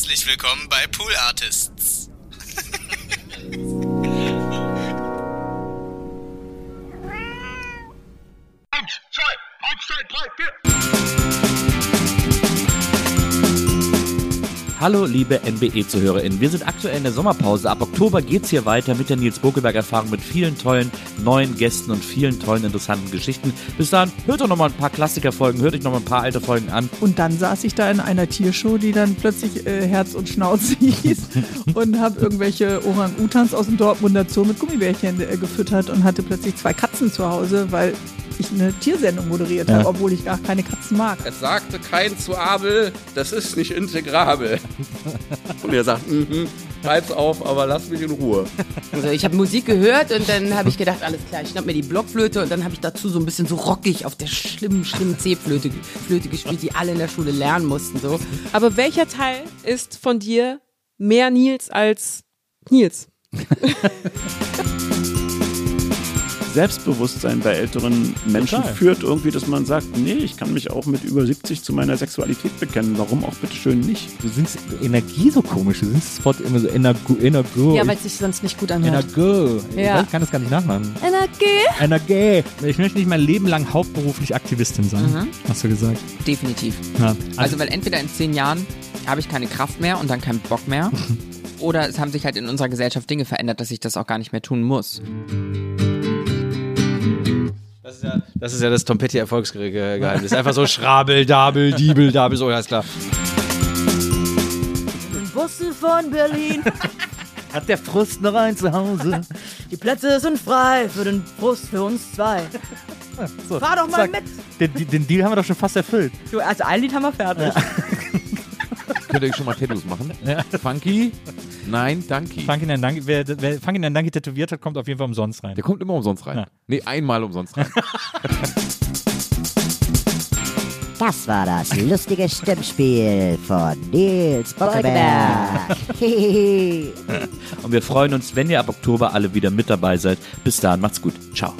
Herzlich willkommen bei Pool Artists. Eins, zwei, eins, zwei, drei, vier. Hallo liebe NBE-ZuhörerInnen, wir sind aktuell in der Sommerpause. Ab Oktober geht's hier weiter mit der Nils Bokelberg-Erfahrung mit vielen tollen neuen Gästen und vielen tollen interessanten Geschichten. Bis dahin, hört doch nochmal ein paar Klassikerfolgen, hört euch nochmal ein paar alte Folgen an. Und dann saß ich da in einer Tiershow, die dann plötzlich äh, Herz und Schnauze hieß und habe irgendwelche Orang-Utans aus dem Dortmunder Zoo mit Gummibärchen äh, gefüttert und hatte plötzlich zwei Katzen zu Hause, weil ich eine Tiersendung moderiert Ja. habe, obwohl ich gar keine Katzen mag. Es sagte kein zu Abel, das ist nicht integrabel. Und er sagt, mhm, halt's auf, aber lass mich in Ruhe. Also ich habe Musik gehört und dann habe ich gedacht, alles klar, ich schnapp mir die Blockflöte und dann habe ich dazu so ein bisschen so rockig auf der schlimmen, schlimmen C-Flöte Flöte gespielt, die alle in der Schule lernen mussten. So. Aber welcher Teil ist von dir mehr Nils als Nils? Selbstbewusstsein bei älteren Menschen Total. führt irgendwie, dass man sagt, nee, ich kann mich auch mit über 70 zu meiner Sexualität bekennen. Warum auch bitteschön nicht? Du singst Energie so komisch. Du singst sofort immer so Energo. Energo. Ja, weil es sich sonst nicht gut anhört. Energo. Ja. Ich kann das gar nicht nachmachen. Energie. Energie. Ich möchte nicht mein Leben lang hauptberuflich Aktivistin sein. Hast du gesagt. Definitiv. Ja. Also weil entweder in zehn Jahren habe ich keine Kraft mehr und dann keinen Bock mehr. Oder es haben sich halt in unserer Gesellschaft Dinge verändert, dass ich das auch gar nicht mehr tun muss. Das ist ja das, ist ja das Tompetti-Erfolgsgeheimnis. Einfach so Schrabel, Dabel, Diebel, Dabel, so, alles klar. Busse von Berlin. Hat der Frust noch ein Zuhause? Die Plätze sind frei für den Bus für uns zwei. So, Fahr doch mal zack. mit. Den, den Deal haben wir doch schon fast erfüllt. Du, also ein Lied haben wir fertig. Könnt ihr schon mal Tattoos machen? Funky? Nein, danke. Nein Danke, wer, wer Funky Nein Danke tätowiert hat, kommt auf jeden Fall umsonst rein. Der kommt immer umsonst rein. Ja. Nee, einmal umsonst rein. Das war das lustige Stimmspiel von Nils Bockelberg. Hihihi. Und wir freuen uns, wenn ihr ab Oktober alle wieder mit dabei seid. Bis dahin, macht's gut. Ciao.